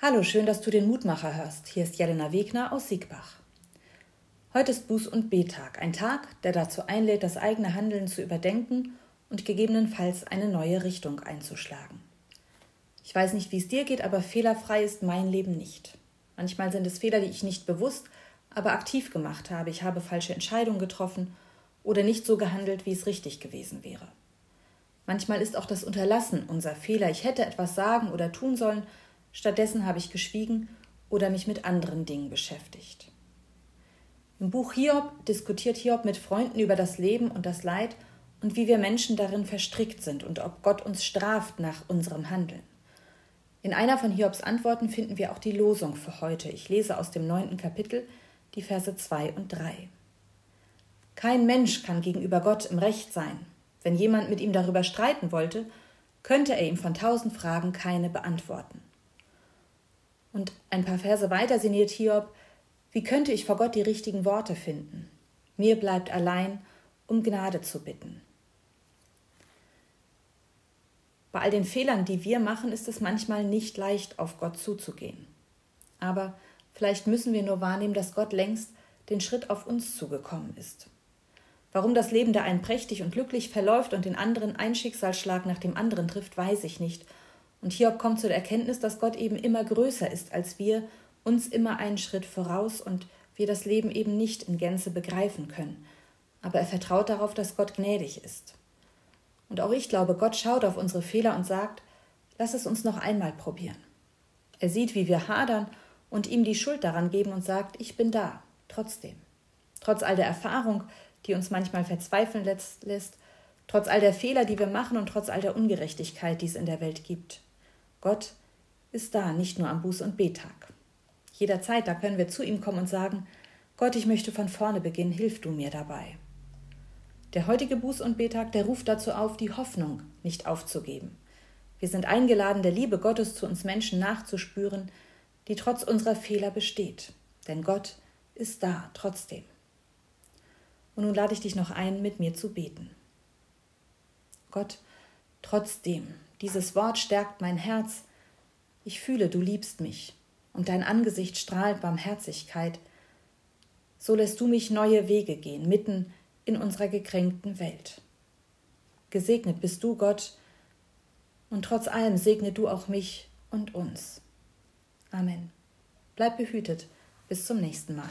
Hallo, schön, dass du den Mutmacher hörst. Hier ist Jelena Wegner aus Siegbach. Heute ist Buß- und Betag, ein Tag, der dazu einlädt, das eigene Handeln zu überdenken und gegebenenfalls eine neue Richtung einzuschlagen. Ich weiß nicht, wie es dir geht, aber fehlerfrei ist mein Leben nicht. Manchmal sind es Fehler, die ich nicht bewusst, aber aktiv gemacht habe. Ich habe falsche Entscheidungen getroffen oder nicht so gehandelt, wie es richtig gewesen wäre. Manchmal ist auch das Unterlassen unser Fehler. Ich hätte etwas sagen oder tun sollen, Stattdessen habe ich geschwiegen oder mich mit anderen Dingen beschäftigt. Im Buch Hiob diskutiert Hiob mit Freunden über das Leben und das Leid und wie wir Menschen darin verstrickt sind und ob Gott uns straft nach unserem Handeln. In einer von Hiobs Antworten finden wir auch die Losung für heute. Ich lese aus dem neunten Kapitel die Verse zwei und drei. Kein Mensch kann gegenüber Gott im Recht sein. Wenn jemand mit ihm darüber streiten wollte, könnte er ihm von tausend Fragen keine beantworten. Und ein paar Verse weiter sinniert Hiob, wie könnte ich vor Gott die richtigen Worte finden? Mir bleibt allein, um Gnade zu bitten. Bei all den Fehlern, die wir machen, ist es manchmal nicht leicht, auf Gott zuzugehen. Aber vielleicht müssen wir nur wahrnehmen, dass Gott längst den Schritt auf uns zugekommen ist. Warum das Leben der einen prächtig und glücklich verläuft und den anderen ein Schicksalsschlag nach dem anderen trifft, weiß ich nicht und Hiob kommt zur Erkenntnis, dass Gott eben immer größer ist als wir, uns immer einen Schritt voraus und wir das Leben eben nicht in Gänze begreifen können. Aber er vertraut darauf, dass Gott gnädig ist. Und auch ich glaube, Gott schaut auf unsere Fehler und sagt, lass es uns noch einmal probieren. Er sieht, wie wir hadern und ihm die Schuld daran geben und sagt, ich bin da, trotzdem. Trotz all der Erfahrung, die uns manchmal verzweifeln lässt, trotz all der Fehler, die wir machen und trotz all der Ungerechtigkeit, die es in der Welt gibt. Gott ist da, nicht nur am Buß- und Betag. Jederzeit, da können wir zu ihm kommen und sagen, Gott, ich möchte von vorne beginnen, hilf du mir dabei. Der heutige Buß- und Betag, der ruft dazu auf, die Hoffnung nicht aufzugeben. Wir sind eingeladen, der Liebe Gottes zu uns Menschen nachzuspüren, die trotz unserer Fehler besteht. Denn Gott ist da trotzdem. Und nun lade ich dich noch ein, mit mir zu beten. Gott, trotzdem, dieses Wort stärkt mein Herz. Ich fühle, du liebst mich, und dein Angesicht strahlt Barmherzigkeit. So lässt du mich neue Wege gehen, mitten in unserer gekränkten Welt. Gesegnet bist du, Gott, und trotz allem segne du auch mich und uns. Amen. Bleib behütet. Bis zum nächsten Mal.